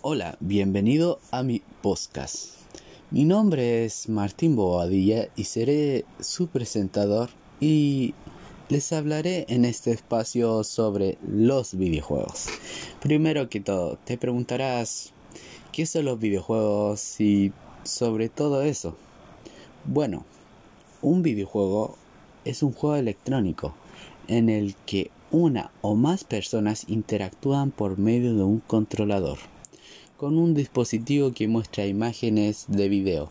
Hola, bienvenido a mi podcast. Mi nombre es Martín Boadilla y seré su presentador y les hablaré en este espacio sobre los videojuegos. Primero que todo, te preguntarás qué son los videojuegos y sobre todo eso. Bueno, un videojuego es un juego electrónico en el que una o más personas interactúan por medio de un controlador con un dispositivo que muestra imágenes de video.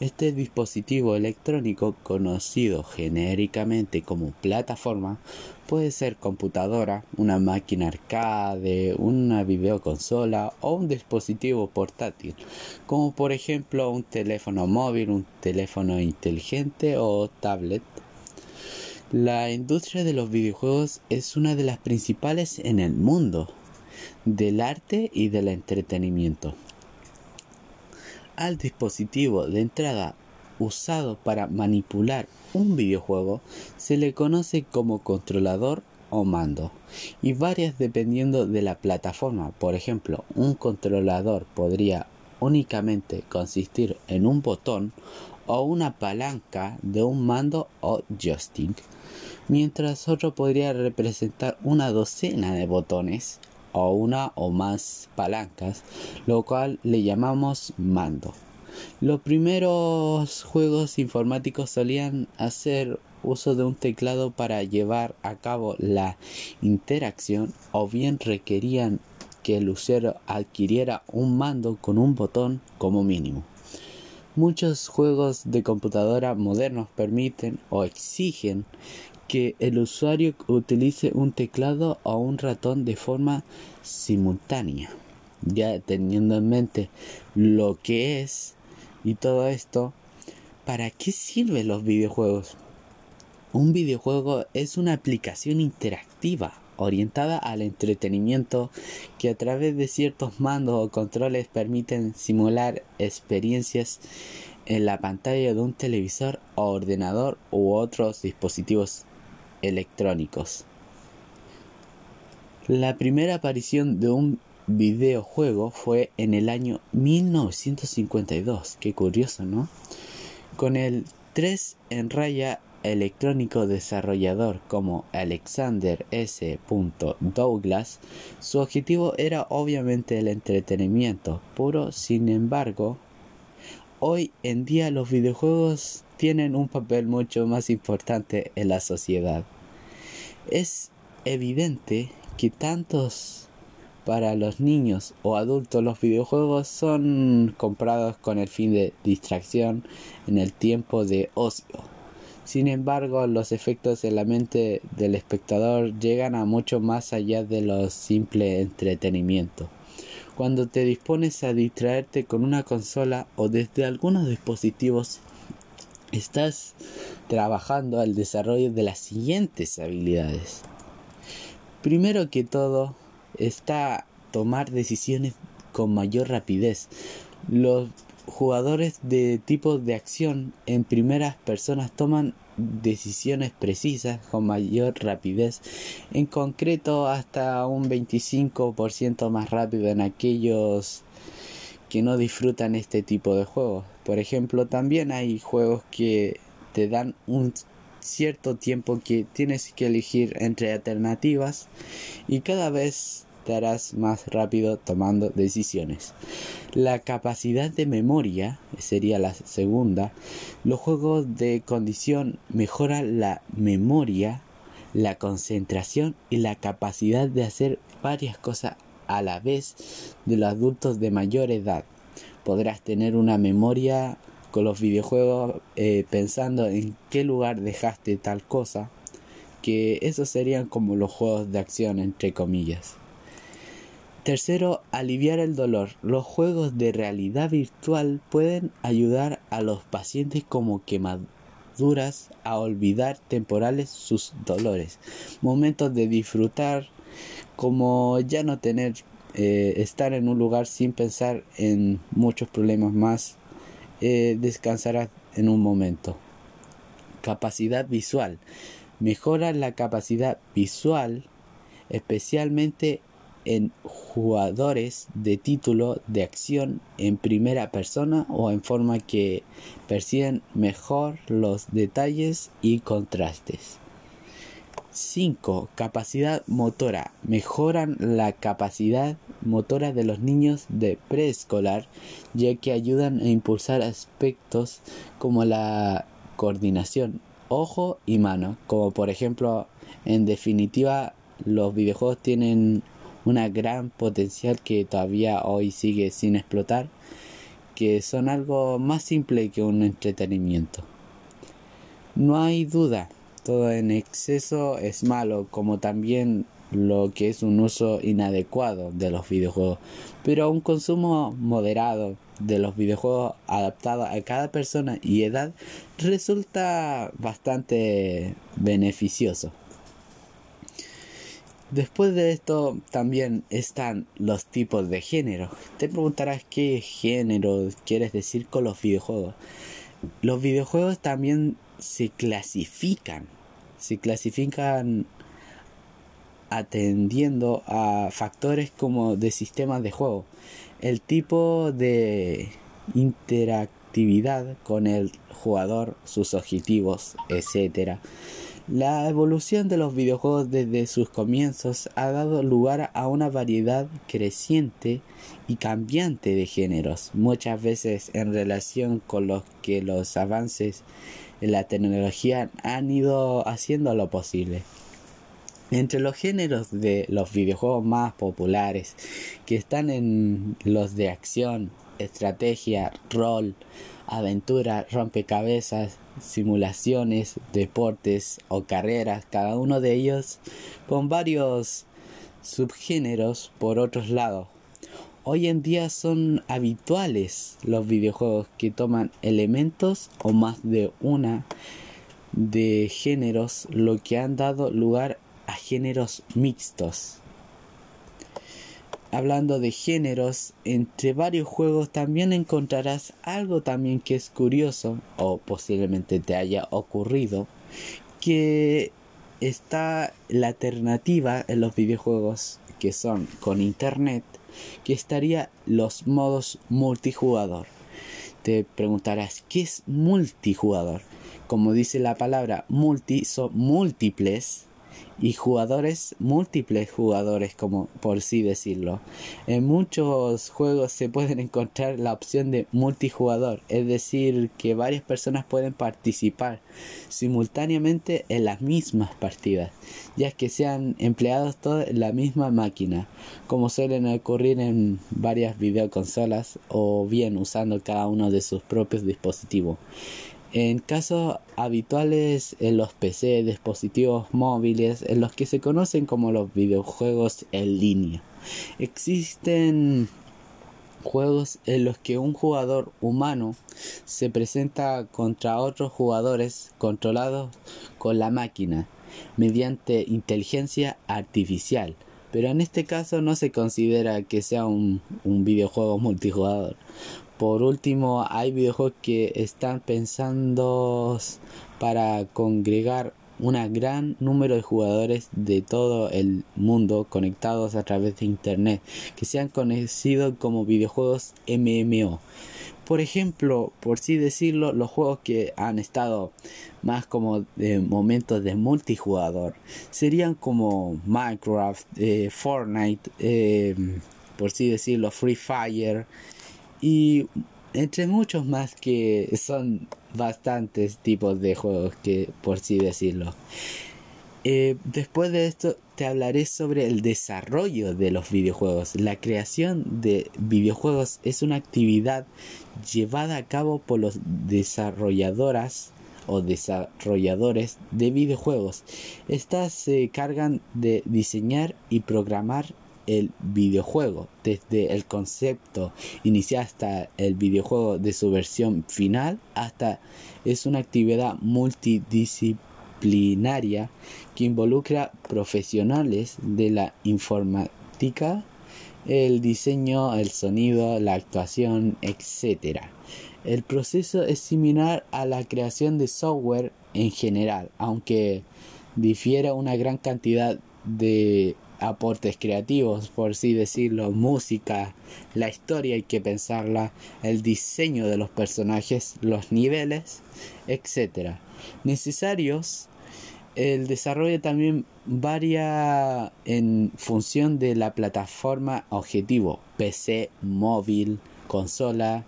Este dispositivo electrónico, conocido genéricamente como plataforma, puede ser computadora, una máquina arcade, una videoconsola o un dispositivo portátil, como por ejemplo un teléfono móvil, un teléfono inteligente o tablet. La industria de los videojuegos es una de las principales en el mundo del arte y del entretenimiento. Al dispositivo de entrada usado para manipular un videojuego se le conoce como controlador o mando y varias dependiendo de la plataforma. Por ejemplo, un controlador podría únicamente consistir en un botón o una palanca de un mando o joystick, mientras otro podría representar una docena de botones o una o más palancas, lo cual le llamamos mando. Los primeros juegos informáticos solían hacer uso de un teclado para llevar a cabo la interacción o bien requerían que el usuario adquiriera un mando con un botón como mínimo. Muchos juegos de computadora modernos permiten o exigen que el usuario utilice un teclado o un ratón de forma simultánea. Ya teniendo en mente lo que es y todo esto, ¿para qué sirven los videojuegos? Un videojuego es una aplicación interactiva orientada al entretenimiento que a través de ciertos mandos o controles permiten simular experiencias en la pantalla de un televisor o ordenador u otros dispositivos electrónicos. La primera aparición de un videojuego fue en el año 1952. Qué curioso, ¿no? Con el 3 en raya electrónico desarrollador como Alexander S. Douglas, su objetivo era obviamente el entretenimiento puro, sin embargo, hoy en día los videojuegos tienen un papel mucho más importante en la sociedad. Es evidente que tantos para los niños o adultos los videojuegos son comprados con el fin de distracción en el tiempo de ocio. Sin embargo, los efectos en la mente del espectador llegan a mucho más allá de lo simple entretenimiento. Cuando te dispones a distraerte con una consola o desde algunos dispositivos estás trabajando al desarrollo de las siguientes habilidades. Primero que todo está tomar decisiones con mayor rapidez. Los jugadores de tipo de acción en primeras personas toman decisiones precisas con mayor rapidez, en concreto hasta un 25% más rápido en aquellos que no disfrutan este tipo de juegos. Por ejemplo, también hay juegos que te dan un cierto tiempo que tienes que elegir entre alternativas y cada vez te harás más rápido tomando decisiones. La capacidad de memoria sería la segunda. Los juegos de condición mejoran la memoria, la concentración y la capacidad de hacer varias cosas a la vez de los adultos de mayor edad. Podrás tener una memoria con los videojuegos eh, pensando en qué lugar dejaste tal cosa, que esos serían como los juegos de acción entre comillas. Tercero, aliviar el dolor. Los juegos de realidad virtual pueden ayudar a los pacientes como quemaduras a olvidar temporales sus dolores, momentos de disfrutar como ya no tener eh, estar en un lugar sin pensar en muchos problemas más, eh, descansará en un momento. Capacidad visual. Mejora la capacidad visual, especialmente en jugadores de título de acción en primera persona o en forma que perciben mejor los detalles y contrastes. 5. Capacidad motora. Mejoran la capacidad motora de los niños de preescolar ya que ayudan a impulsar aspectos como la coordinación ojo y mano, como por ejemplo en definitiva los videojuegos tienen una gran potencial que todavía hoy sigue sin explotar, que son algo más simple que un entretenimiento. No hay duda, todo en exceso es malo, como también lo que es un uso inadecuado de los videojuegos, pero un consumo moderado de los videojuegos adaptado a cada persona y edad resulta bastante beneficioso. Después de esto también están los tipos de género. Te preguntarás qué género quieres decir con los videojuegos. Los videojuegos también se clasifican. Se clasifican atendiendo a factores como de sistemas de juego, el tipo de interactividad con el jugador, sus objetivos, etc. La evolución de los videojuegos desde sus comienzos ha dado lugar a una variedad creciente y cambiante de géneros, muchas veces en relación con los que los avances la tecnología han ido haciendo lo posible. Entre los géneros de los videojuegos más populares que están en los de acción, estrategia, rol, aventura, rompecabezas, simulaciones, deportes o carreras, cada uno de ellos con varios subgéneros por otros lados. Hoy en día son habituales los videojuegos que toman elementos o más de una de géneros, lo que han dado lugar a géneros mixtos. Hablando de géneros, entre varios juegos también encontrarás algo también que es curioso o posiblemente te haya ocurrido, que está la alternativa en los videojuegos que son con internet, que estaría los modos multijugador. Te preguntarás, ¿qué es multijugador? Como dice la palabra multi, son múltiples y jugadores, múltiples jugadores, como por sí decirlo. En muchos juegos se pueden encontrar la opción de multijugador, es decir, que varias personas pueden participar simultáneamente en las mismas partidas, ya que sean empleados todos en la misma máquina, como suelen ocurrir en varias videoconsolas o bien usando cada uno de sus propios dispositivos. En casos habituales en los PC, dispositivos móviles, en los que se conocen como los videojuegos en línea. Existen juegos en los que un jugador humano se presenta contra otros jugadores controlados con la máquina mediante inteligencia artificial. Pero en este caso no se considera que sea un, un videojuego multijugador, por último, hay videojuegos que están pensando para congregar un gran número de jugadores de todo el mundo conectados a través de internet que sean conocidos como videojuegos MMO. Por ejemplo, por sí decirlo, los juegos que han estado más como de momentos de multijugador serían como Minecraft, eh, Fortnite, eh, por sí decirlo, Free Fire, y entre muchos más que son bastantes tipos de juegos que por sí decirlo. Eh, después de esto te hablaré sobre el desarrollo de los videojuegos. La creación de videojuegos es una actividad llevada a cabo por los desarrolladoras o desarrolladores de videojuegos. Estas se cargan de diseñar y programar el videojuego, desde el concepto inicial hasta el videojuego de su versión final, hasta es una actividad multidisciplinaria que involucra profesionales de la informática, el diseño, el sonido, la actuación, etc. El proceso es similar a la creación de software en general, aunque difiere una gran cantidad de aportes creativos, por así decirlo, música, la historia hay que pensarla, el diseño de los personajes, los niveles, etc. Necesarios, el desarrollo también varía en función de la plataforma objetivo, PC, móvil, consola,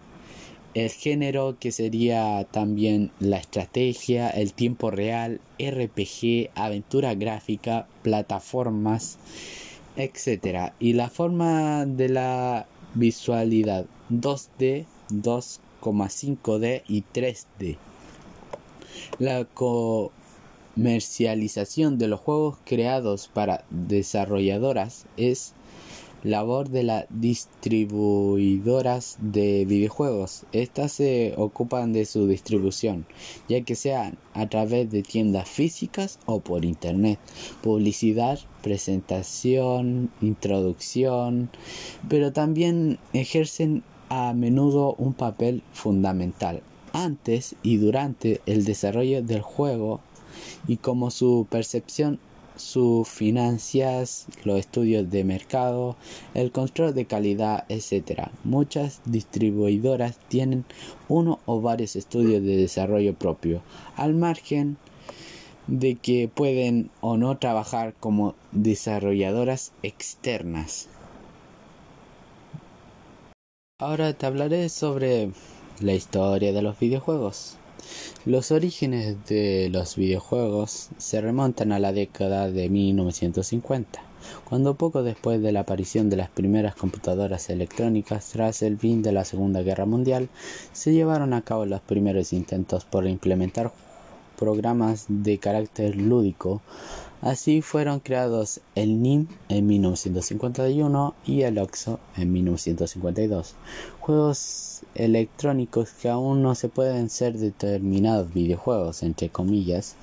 el género que sería también la estrategia, el tiempo real, RPG, aventura gráfica, plataformas, etc. Y la forma de la visualidad 2D, 2,5D y 3D. La comercialización de los juegos creados para desarrolladoras es labor de las distribuidoras de videojuegos. Estas se ocupan de su distribución, ya que sean a través de tiendas físicas o por internet, publicidad, presentación, introducción, pero también ejercen a menudo un papel fundamental antes y durante el desarrollo del juego y como su percepción sus finanzas, los estudios de mercado, el control de calidad, etc. Muchas distribuidoras tienen uno o varios estudios de desarrollo propio, al margen de que pueden o no trabajar como desarrolladoras externas. Ahora te hablaré sobre la historia de los videojuegos. Los orígenes de los videojuegos se remontan a la década de 1950, cuando poco después de la aparición de las primeras computadoras electrónicas tras el fin de la Segunda Guerra Mundial, se llevaron a cabo los primeros intentos por implementar programas de carácter lúdico. Así fueron creados el NIM en 1951 y el OXO en 1952, juegos electrónicos que aún no se pueden ser determinados videojuegos, entre comillas,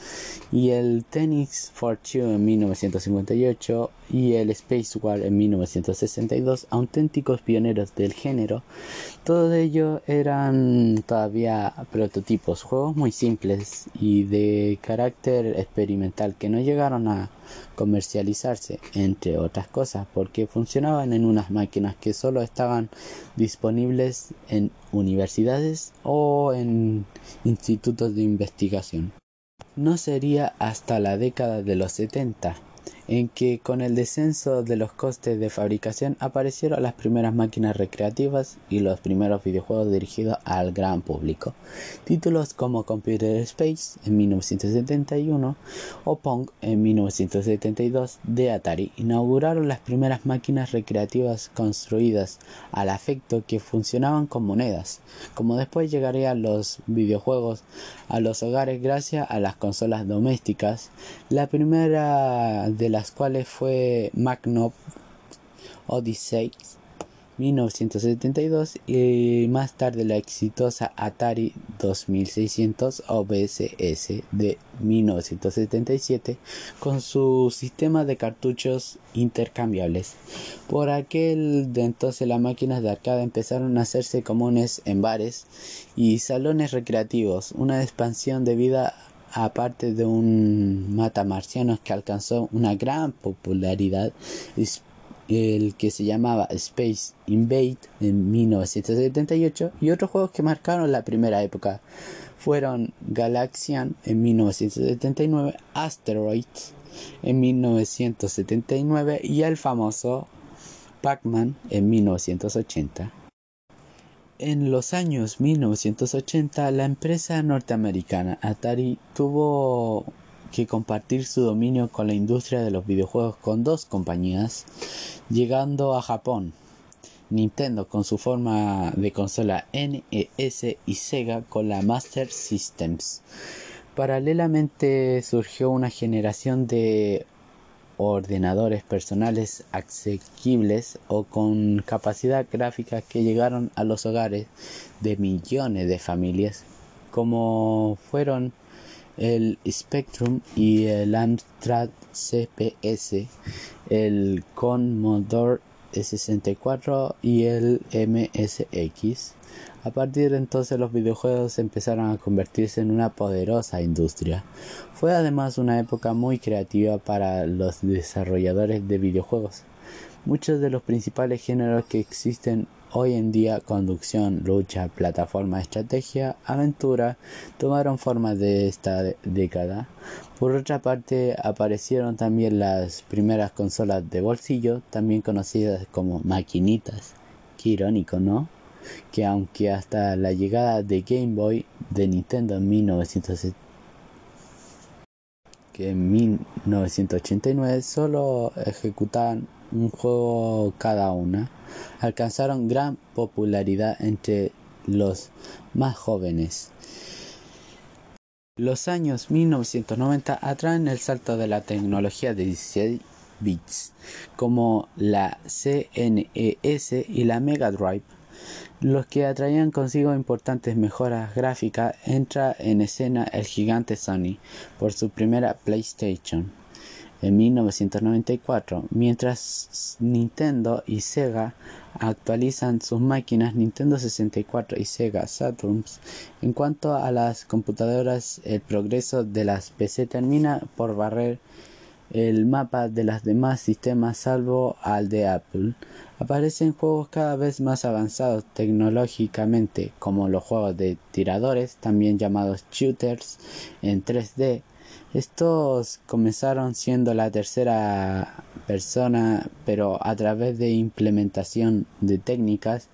y el Tennis for Two en 1958 y el Space War en 1962, auténticos pioneros del género, todo ello eran todavía prototipos, juegos muy simples y de carácter experimental que no llegaron a comercializarse, entre otras cosas, porque funcionaban en unas máquinas que solo estaban disponibles en universidades o en institutos de investigación. No sería hasta la década de los 70 en que con el descenso de los costes de fabricación aparecieron las primeras máquinas recreativas y los primeros videojuegos dirigidos al gran público. Títulos como Computer Space en 1971 o Pong en 1972 de Atari inauguraron las primeras máquinas recreativas construidas al afecto que funcionaban con monedas, como después llegarían los videojuegos a los hogares gracias a las consolas domésticas. La primera de las cuales fue Magnum Odyssey 1972 y más tarde la exitosa Atari 2600 OBSS de 1977 con su sistema de cartuchos intercambiables. Por aquel de entonces las máquinas de arcade empezaron a hacerse comunes en bares y salones recreativos, una expansión debido a aparte de un mata marcianos que alcanzó una gran popularidad, el que se llamaba Space Invade en 1978 y otros juegos que marcaron la primera época fueron Galaxian en 1979, Asteroids en 1979 y el famoso Pac-Man en 1980. En los años 1980, la empresa norteamericana Atari tuvo que compartir su dominio con la industria de los videojuegos con dos compañías, llegando a Japón. Nintendo con su forma de consola NES y Sega con la Master Systems. Paralelamente surgió una generación de ordenadores personales asequibles o con capacidad gráfica que llegaron a los hogares de millones de familias, como fueron el Spectrum y el Amstrad CPS, el Commodore 64 y el MSX. A partir de entonces los videojuegos empezaron a convertirse en una poderosa industria. Fue además una época muy creativa para los desarrolladores de videojuegos. Muchos de los principales géneros que existen hoy en día, conducción, lucha, plataforma, estrategia, aventura, tomaron forma de esta década. Por otra parte, aparecieron también las primeras consolas de bolsillo, también conocidas como maquinitas. Qué irónico, ¿no? Que aunque hasta la llegada de Game Boy de Nintendo en 1989 solo ejecutaban un juego cada una, alcanzaron gran popularidad entre los más jóvenes. Los años 1990 atraen el salto de la tecnología de 16 bits, como la CNES y la Mega Drive los que atraían consigo importantes mejoras gráficas, entra en escena el gigante Sony por su primera PlayStation en 1994, mientras Nintendo y Sega actualizan sus máquinas Nintendo 64 y Sega Saturn. En cuanto a las computadoras, el progreso de las PC termina por barrer el mapa de los demás sistemas salvo al de Apple. Aparecen juegos cada vez más avanzados tecnológicamente, como los juegos de tiradores, también llamados shooters, en 3D. Estos comenzaron siendo la tercera persona, pero a través de implementación de técnicas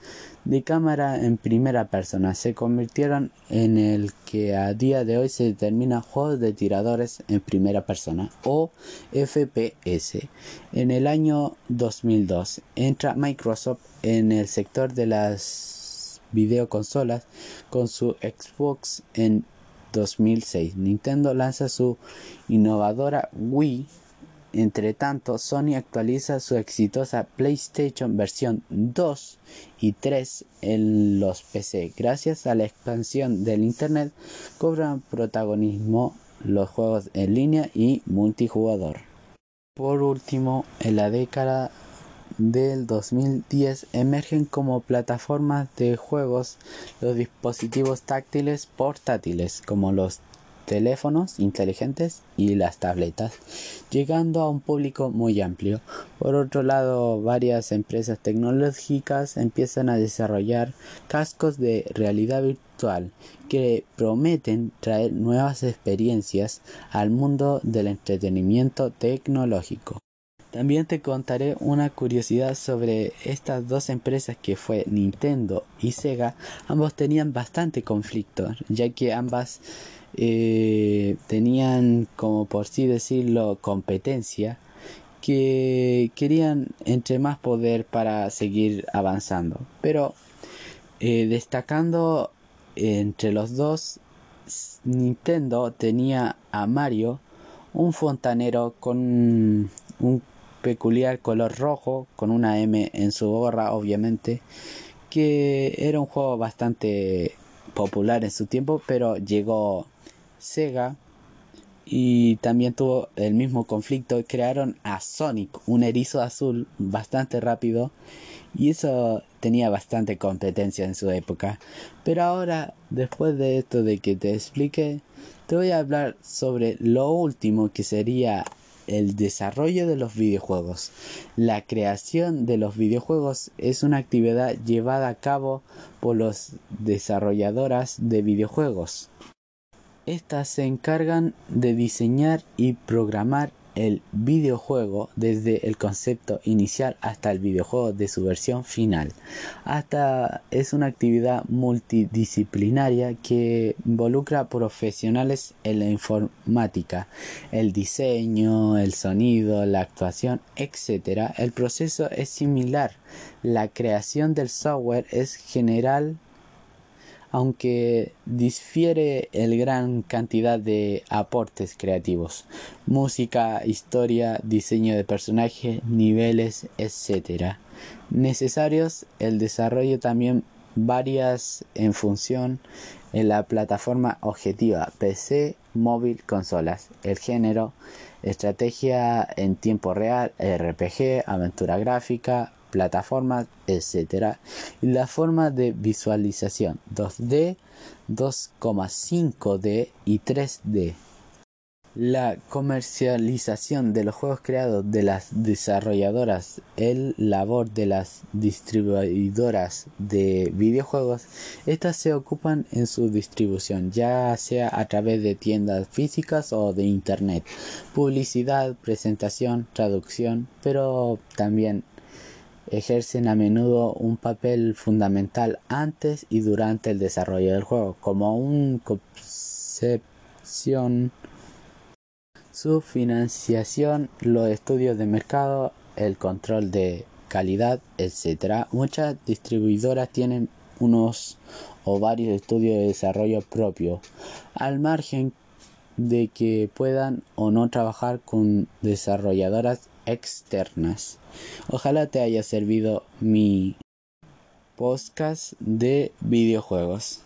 de cámara en primera persona se convirtieron en el que a día de hoy se determina juegos de tiradores en primera persona o FPS. En el año 2002 entra Microsoft en el sector de las videoconsolas con su Xbox en 2006. Nintendo lanza su innovadora Wii entre tanto, Sony actualiza su exitosa PlayStation versión 2 y 3 en los PC. Gracias a la expansión del Internet, cobran protagonismo los juegos en línea y multijugador. Por último, en la década del 2010 emergen como plataformas de juegos los dispositivos táctiles portátiles como los teléfonos inteligentes y las tabletas, llegando a un público muy amplio. Por otro lado, varias empresas tecnológicas empiezan a desarrollar cascos de realidad virtual que prometen traer nuevas experiencias al mundo del entretenimiento tecnológico. También te contaré una curiosidad sobre estas dos empresas que fue Nintendo y Sega. Ambos tenían bastante conflicto, ya que ambas eh, tenían como por sí decirlo competencia que querían entre más poder para seguir avanzando. Pero eh, destacando entre los dos Nintendo tenía a Mario un fontanero con un peculiar color rojo con una M en su gorra obviamente que era un juego bastante popular en su tiempo pero llegó Sega y también tuvo el mismo conflicto. Crearon a Sonic, un erizo azul bastante rápido y eso tenía bastante competencia en su época. Pero ahora, después de esto de que te explique, te voy a hablar sobre lo último que sería el desarrollo de los videojuegos. La creación de los videojuegos es una actividad llevada a cabo por los desarrolladoras de videojuegos. Estas se encargan de diseñar y programar el videojuego desde el concepto inicial hasta el videojuego de su versión final. Hasta es una actividad multidisciplinaria que involucra profesionales en la informática, el diseño, el sonido, la actuación, etc. El proceso es similar. La creación del software es general aunque difiere el gran cantidad de aportes creativos, música, historia, diseño de personajes, niveles, etc. Necesarios, el desarrollo también varias en función en la plataforma objetiva PC, móvil, consolas, el género, estrategia en tiempo real, RPG, aventura gráfica, plataformas, etc. Y la forma de visualización 2D, 2,5D y 3D. La comercialización de los juegos creados de las desarrolladoras, el labor de las distribuidoras de videojuegos, estas se ocupan en su distribución, ya sea a través de tiendas físicas o de internet, publicidad, presentación, traducción, pero también ejercen a menudo un papel fundamental antes y durante el desarrollo del juego, como un concepción su financiación, los estudios de mercado, el control de calidad, etc. Muchas distribuidoras tienen unos o varios estudios de desarrollo propio, al margen de que puedan o no trabajar con desarrolladoras externas. Ojalá te haya servido mi podcast de videojuegos.